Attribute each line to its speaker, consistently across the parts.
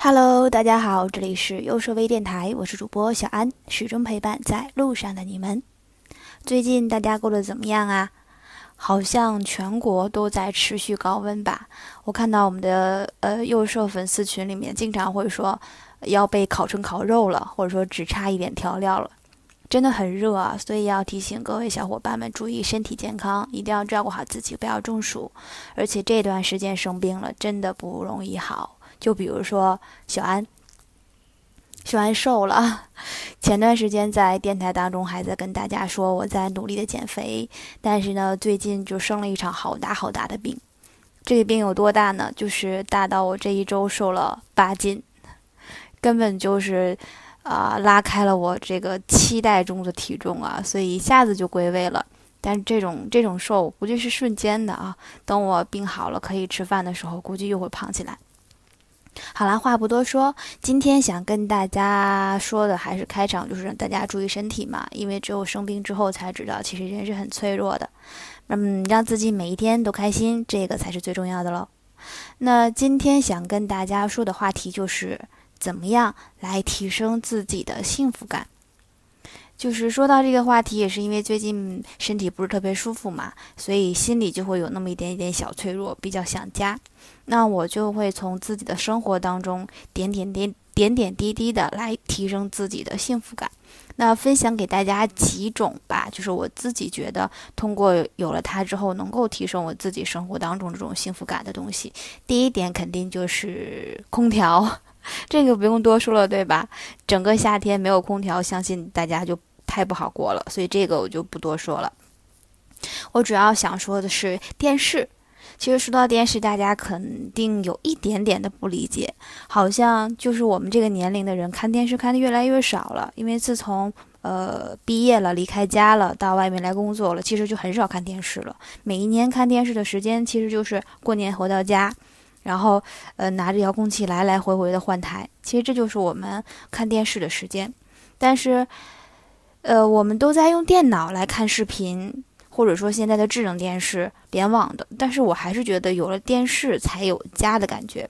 Speaker 1: Hello，大家好，这里是优设微电台，我是主播小安，始终陪伴在路上的你们。最近大家过得怎么样啊？好像全国都在持续高温吧？我看到我们的呃幼设粉丝群里面经常会说要被烤成烤肉了，或者说只差一点调料了，真的很热啊！所以要提醒各位小伙伴们注意身体健康，一定要照顾好自己，不要中暑。而且这段时间生病了，真的不容易好。就比如说小安，小安瘦了。前段时间在电台当中还在跟大家说我在努力的减肥，但是呢，最近就生了一场好大好大的病。这个病有多大呢？就是大到我这一周瘦了八斤，根本就是啊拉开了我这个期待中的体重啊，所以一下子就归位了。但这种这种瘦估计是瞬间的啊，等我病好了可以吃饭的时候，估计又会胖起来。好啦，话不多说，今天想跟大家说的还是开场，就是让大家注意身体嘛。因为只有生病之后才知道，其实人是很脆弱的。嗯，让自己每一天都开心，这个才是最重要的喽。那今天想跟大家说的话题就是，怎么样来提升自己的幸福感。就是说到这个话题，也是因为最近身体不是特别舒服嘛，所以心里就会有那么一点点小脆弱，比较想家。那我就会从自己的生活当中点点点点点滴滴的来提升自己的幸福感。那分享给大家几种吧，就是我自己觉得通过有了它之后，能够提升我自己生活当中这种幸福感的东西。第一点肯定就是空调，这个不用多说了，对吧？整个夏天没有空调，相信大家就。太不好过了，所以这个我就不多说了。我主要想说的是电视。其实说到电视，大家肯定有一点点的不理解，好像就是我们这个年龄的人看电视看的越来越少了。因为自从呃毕业了、离开家了、到外面来工作了，其实就很少看电视了。每一年看电视的时间，其实就是过年回到家，然后呃拿着遥控器来来回回的换台。其实这就是我们看电视的时间，但是。呃，我们都在用电脑来看视频，或者说现在的智能电视联网的，但是我还是觉得有了电视才有家的感觉。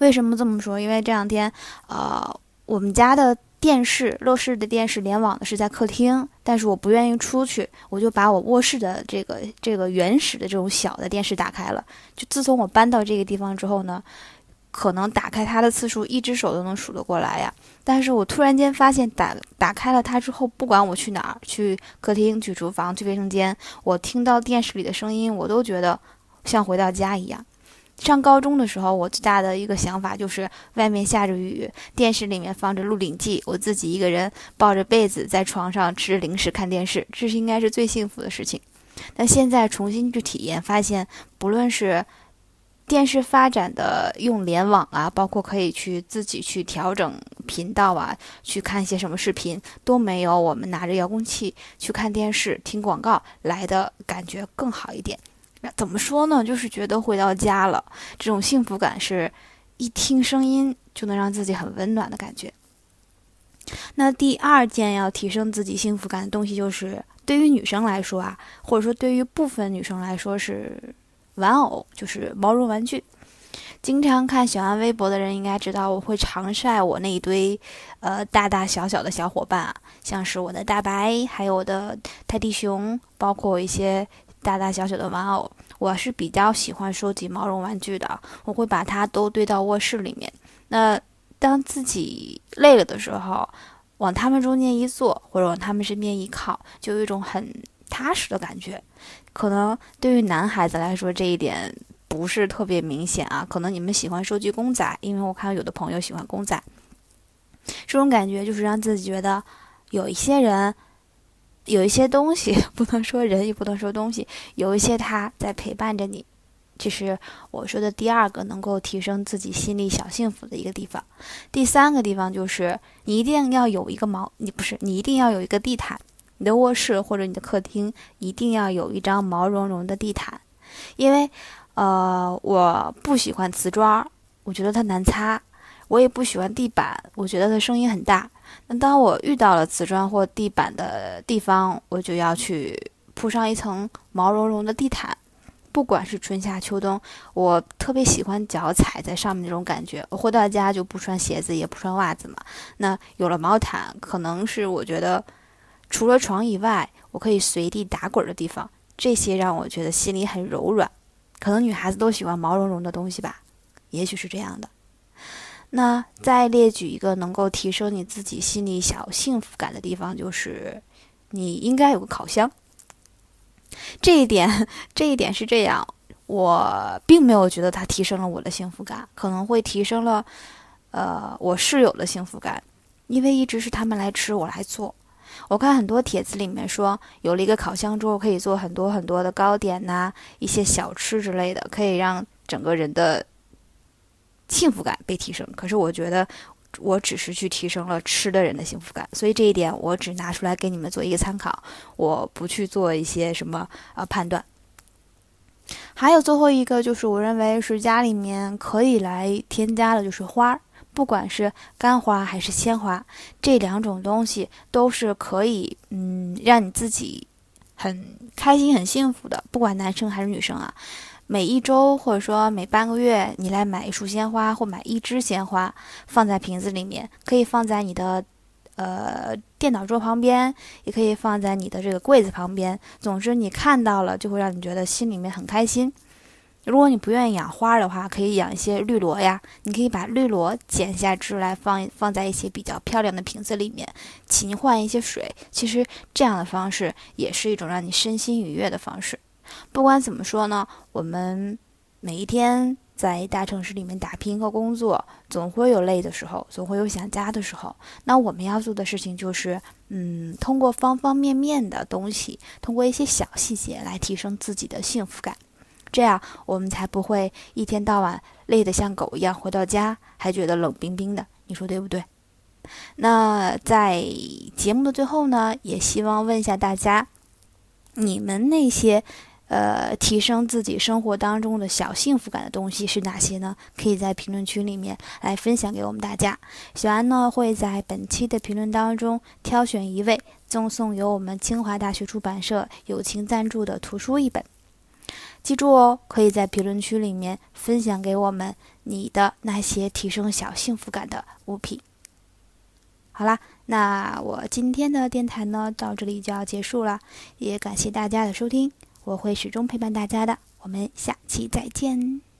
Speaker 1: 为什么这么说？因为这两天，呃，我们家的电视，乐视的电视联网的是在客厅，但是我不愿意出去，我就把我卧室的这个这个原始的这种小的电视打开了。就自从我搬到这个地方之后呢。可能打开它的次数，一只手都能数得过来呀。但是我突然间发现，打打开了它之后，不管我去哪儿，去客厅、去厨房、去卫生间，我听到电视里的声音，我都觉得像回到家一样。上高中的时候，我最大的一个想法就是，外面下着雨，电视里面放着《鹿鼎记》，我自己一个人抱着被子在床上吃零食看电视，这是应该是最幸福的事情。但现在重新去体验，发现不论是电视发展的用联网啊，包括可以去自己去调整频道啊，去看一些什么视频，都没有我们拿着遥控器去看电视、听广告来的感觉更好一点。那怎么说呢？就是觉得回到家了，这种幸福感是一听声音就能让自己很温暖的感觉。那第二件要提升自己幸福感的东西，就是对于女生来说啊，或者说对于部分女生来说是。玩偶就是毛绒玩具，经常看小安微博的人应该知道，我会常晒我那一堆，呃，大大小小的小伙伴啊，像是我的大白，还有我的泰迪熊，包括一些大大小小的玩偶。我是比较喜欢收集毛绒玩具的，我会把它都堆到卧室里面。那当自己累了的时候，往他们中间一坐，或者往他们身边一靠，就有一种很。踏实的感觉，可能对于男孩子来说这一点不是特别明显啊。可能你们喜欢收集公仔，因为我看到有的朋友喜欢公仔，这种感觉就是让自己觉得有一些人，有一些东西，不能说人，也不能说东西，有一些他在陪伴着你。这是我说的第二个能够提升自己心里小幸福的一个地方。第三个地方就是你一定要有一个毛，你不是你一定要有一个地毯。你的卧室或者你的客厅一定要有一张毛茸茸的地毯，因为，呃，我不喜欢瓷砖，我觉得它难擦；我也不喜欢地板，我觉得它声音很大。那当我遇到了瓷砖或地板的地方，我就要去铺上一层毛茸茸的地毯，不管是春夏秋冬，我特别喜欢脚踩在上面那种感觉。我回到家就不穿鞋子，也不穿袜子嘛。那有了毛毯，可能是我觉得除了床以外，我可以随地打滚的地方。这些让我觉得心里很柔软。可能女孩子都喜欢毛茸茸的东西吧，也许是这样的。那再列举一个能够提升你自己心里小幸福感的地方，就是你应该有个烤箱。这一点，这一点是这样，我并没有觉得它提升了我的幸福感，可能会提升了，呃，我室友的幸福感，因为一直是他们来吃，我来做。我看很多帖子里面说，有了一个烤箱之后，可以做很多很多的糕点呐，一些小吃之类的，可以让整个人的幸福感被提升。可是我觉得。我只是去提升了吃的人的幸福感，所以这一点我只拿出来给你们做一个参考，我不去做一些什么呃判断。还有最后一个就是我认为是家里面可以来添加的，就是花儿，不管是干花还是鲜花，这两种东西都是可以嗯让你自己很开心、很幸福的，不管男生还是女生啊。每一周或者说每半个月，你来买一束鲜花或买一支鲜花，放在瓶子里面，可以放在你的呃电脑桌旁边，也可以放在你的这个柜子旁边。总之，你看到了就会让你觉得心里面很开心。如果你不愿意养花的话，可以养一些绿萝呀。你可以把绿萝剪下枝来放放在一些比较漂亮的瓶子里面，勤换一些水。其实这样的方式也是一种让你身心愉悦的方式。不管怎么说呢，我们每一天在大城市里面打拼和工作，总会有累的时候，总会有想家的时候。那我们要做的事情就是，嗯，通过方方面面的东西，通过一些小细节来提升自己的幸福感，这样我们才不会一天到晚累得像狗一样，回到家还觉得冷冰冰的。你说对不对？那在节目的最后呢，也希望问一下大家，你们那些。呃，提升自己生活当中的小幸福感的东西是哪些呢？可以在评论区里面来分享给我们大家。小安呢会在本期的评论当中挑选一位，赠送由我们清华大学出版社友情赞助的图书一本。记住哦，可以在评论区里面分享给我们你的那些提升小幸福感的物品。好啦，那我今天的电台呢到这里就要结束了，也感谢大家的收听。我会始终陪伴大家的，我们下期再见。